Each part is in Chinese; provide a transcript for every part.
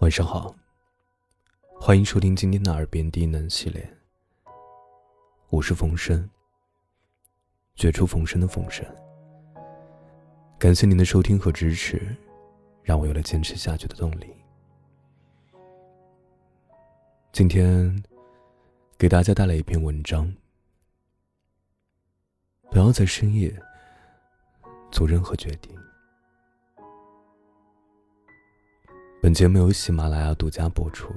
晚上好，欢迎收听今天的耳边低能系列。我是冯生，绝处逢生的冯生。感谢您的收听和支持，让我有了坚持下去的动力。今天给大家带来一篇文章：不要在深夜做任何决定。本节目由喜马拉雅独家播出，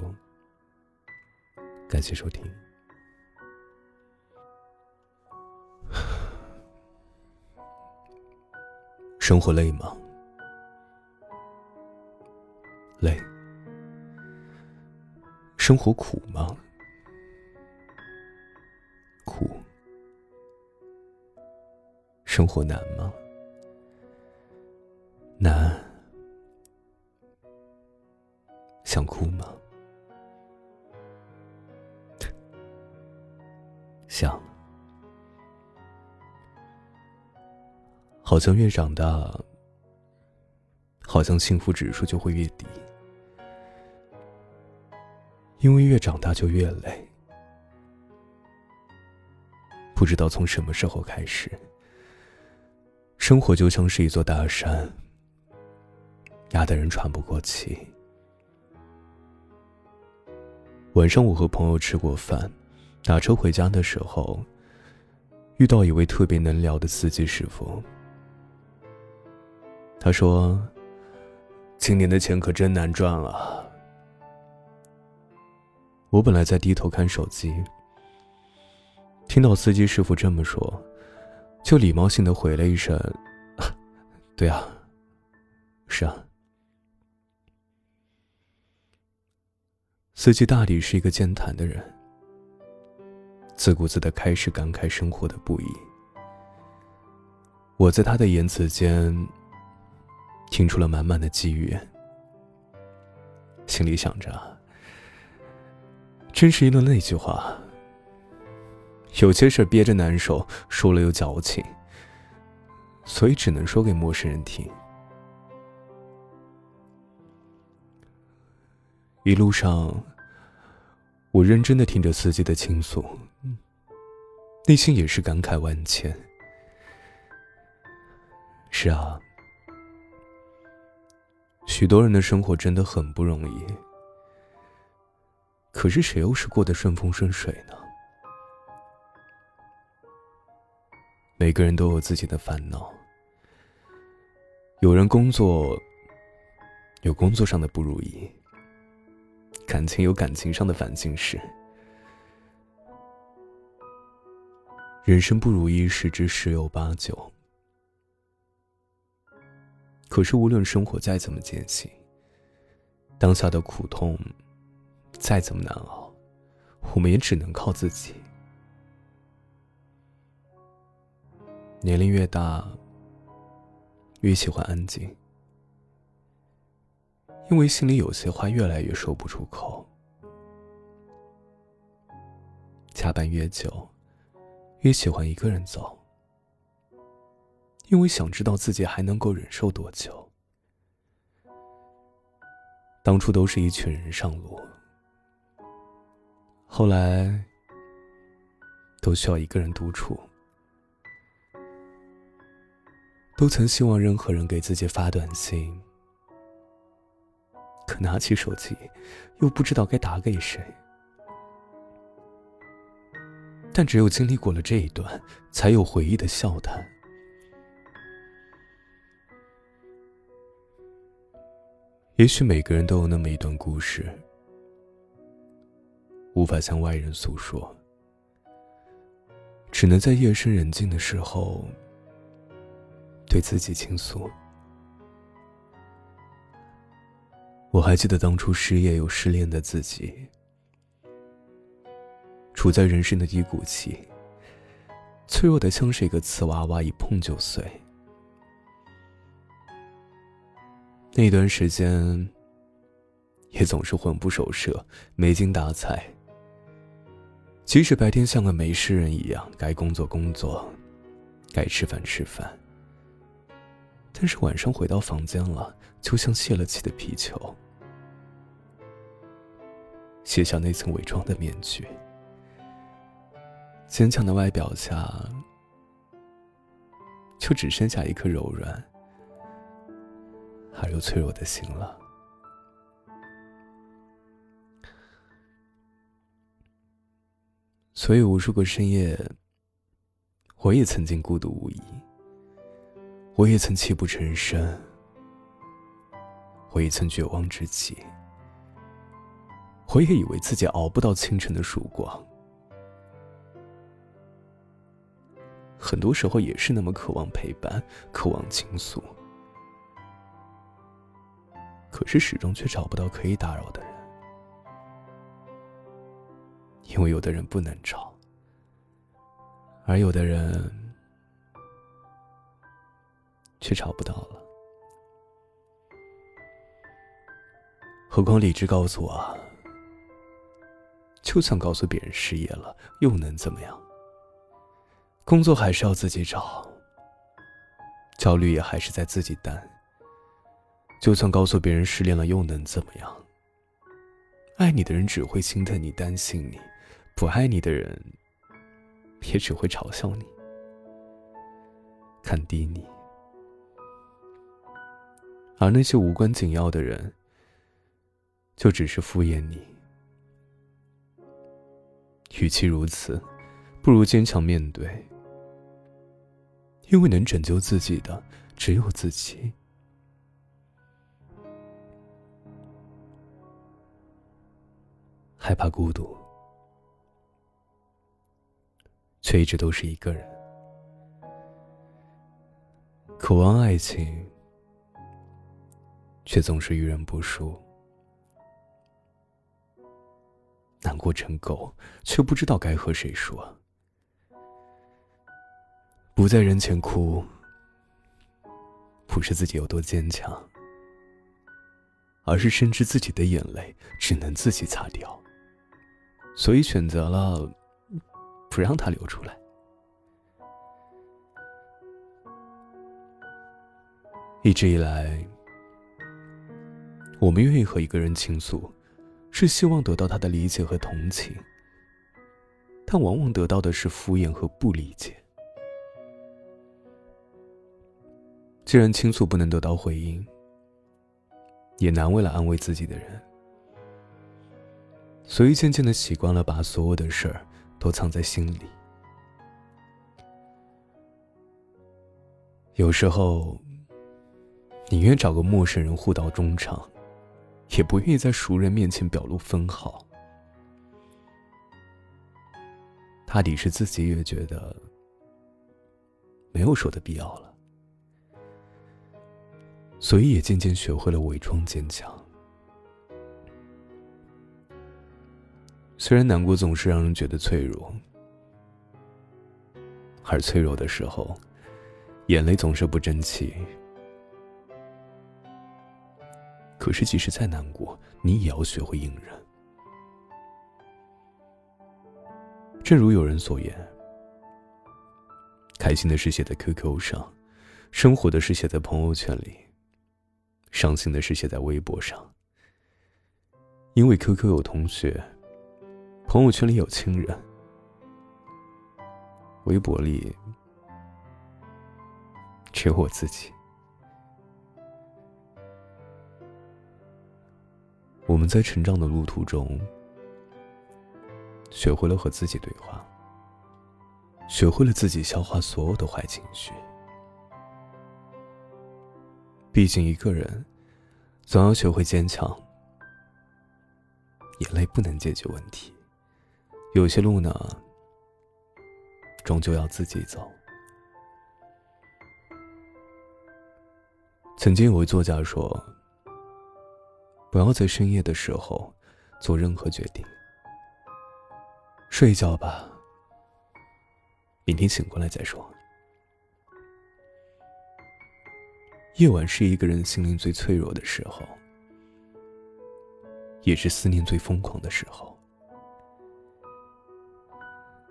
感谢收听。生活累吗？累。生活苦吗？苦。生活难吗？难。想哭吗？想。好像越长大，好像幸福指数就会越低，因为越长大就越累。不知道从什么时候开始，生活就像是一座大山，压得人喘不过气。晚上，我和朋友吃过饭，打车回家的时候，遇到一位特别能聊的司机师傅。他说：“今年的钱可真难赚啊！”我本来在低头看手机，听到司机师傅这么说，就礼貌性的回了一声：“ 对啊，是啊。”司机大抵是一个健谈的人，自顾自的开始感慨生活的不易。我在他的言辞间听出了满满的机遇，心里想着：真是应了那句话，有些事憋着难受，说了又矫情，所以只能说给陌生人听。一路上，我认真的听着司机的倾诉，内心也是感慨万千。是啊，许多人的生活真的很不容易，可是谁又是过得顺风顺水呢？每个人都有自己的烦恼，有人工作有工作上的不如意。感情有感情上的烦心事，人生不如意十之十有八九。可是无论生活再怎么艰辛，当下的苦痛再怎么难熬，我们也只能靠自己。年龄越大，越喜欢安静。因为心里有些话越来越说不出口，加班越久，越喜欢一个人走。因为想知道自己还能够忍受多久。当初都是一群人上路，后来都需要一个人独处，都曾希望任何人给自己发短信。可拿起手机，又不知道该打给谁。但只有经历过了这一段，才有回忆的笑谈。也许每个人都有那么一段故事，无法向外人诉说，只能在夜深人静的时候，对自己倾诉。我还记得当初失业又失恋的自己，处在人生的低谷期，脆弱的像是一个瓷娃娃，一碰就碎。那段时间，也总是魂不守舍，没精打采。即使白天像个没事人一样，该工作工作，该吃饭吃饭，但是晚上回到房间了，就像泄了气的皮球。卸下那层伪装的面具。坚强的外表下，就只剩下一颗柔软而又脆弱的心了。所以，无数个深夜，我也曾经孤独无依，我也曾泣不成声，我也曾绝望至极，我也以为自己熬不到清晨的曙光。很多时候也是那么渴望陪伴，渴望倾诉，可是始终却找不到可以打扰的人，因为有的人不能找，而有的人却找不到了。何况理智告诉我，就算告诉别人失业了，又能怎么样？工作还是要自己找，焦虑也还是在自己担。就算告诉别人失恋了，又能怎么样？爱你的人只会心疼你、担心你；不爱你的人，也只会嘲笑你、看低你。而那些无关紧要的人，就只是敷衍你。与其如此，不如坚强面对。因为能拯救自己的只有自己。害怕孤独，却一直都是一个人；渴望爱情，却总是遇人不淑；难过成狗，却不知道该和谁说。不在人前哭，不是自己有多坚强，而是深知自己的眼泪只能自己擦掉，所以选择了不让它流出来。一直以来，我们愿意和一个人倾诉，是希望得到他的理解和同情，但往往得到的是敷衍和不理解。既然倾诉不能得到回应，也难为了安慰自己的人，所以渐渐的习惯了把所有的事儿都藏在心里。有时候，宁愿找个陌生人互道衷肠，也不愿意在熟人面前表露分毫。大抵是自己也觉得没有说的必要了。所以也渐渐学会了伪装坚强。虽然难过总是让人觉得脆弱，而脆弱的时候，眼泪总是不争气。可是即使再难过，你也要学会隐忍。正如有人所言，开心的事写在 QQ 上，生活的事写在朋友圈里。伤心的事写在微博上，因为 QQ 有同学，朋友圈里有亲人，微博里只有我自己。我们在成长的路途中，学会了和自己对话，学会了自己消化所有的坏情绪。毕竟一个人，总要学会坚强。眼泪不能解决问题，有些路呢，终究要自己走。曾经有位作家说：“不要在深夜的时候做任何决定，睡一觉吧，明天醒过来再说。”夜晚是一个人心灵最脆弱的时候，也是思念最疯狂的时候。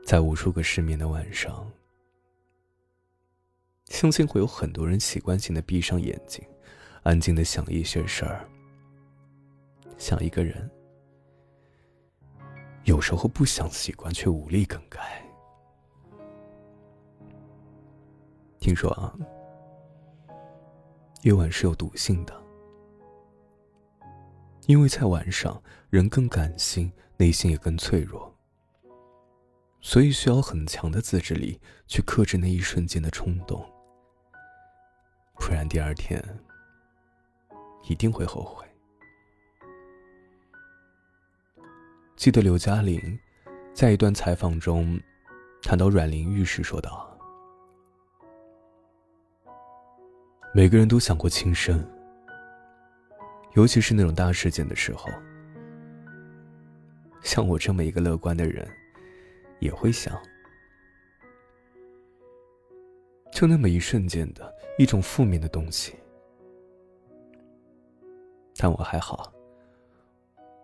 在无数个失眠的晚上，相信会有很多人习惯性的闭上眼睛，安静的想一些事儿，想一个人，有时候不想习惯，却无力更改。听说啊，夜晚是有毒性的，因为在晚上人更感性，内心也更脆弱，所以需要很强的自制力去克制那一瞬间的冲动，不然第二天一定会后悔。记得刘嘉玲在一段采访中谈到阮玲玉时说道。每个人都想过轻生，尤其是那种大事件的时候。像我这么一个乐观的人，也会想，就那么一瞬间的一种负面的东西。但我还好，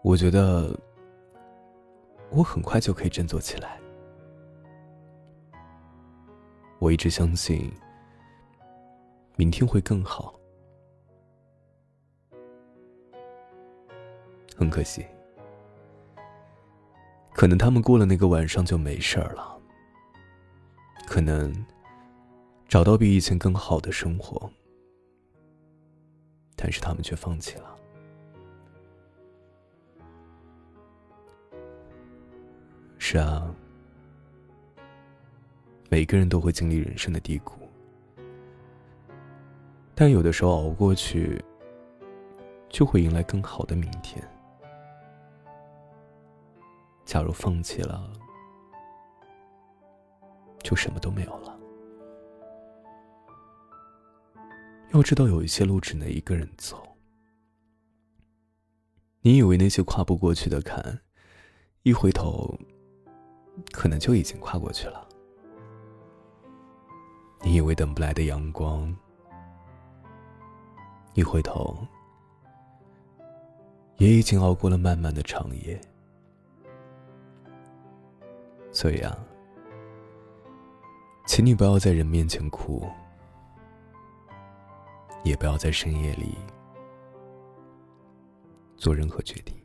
我觉得我很快就可以振作起来。我一直相信。明天会更好。很可惜，可能他们过了那个晚上就没事了。可能找到比以前更好的生活，但是他们却放弃了。是啊，每个人都会经历人生的低谷。但有的时候熬过去，就会迎来更好的明天。假如放弃了，就什么都没有了。要知道，有一些路只能一个人走。你以为那些跨不过去的坎，一回头，可能就已经跨过去了。你以为等不来的阳光。一回头，也已经熬过了漫漫的长夜。所以啊，请你不要在人面前哭，也不要在深夜里做任何决定。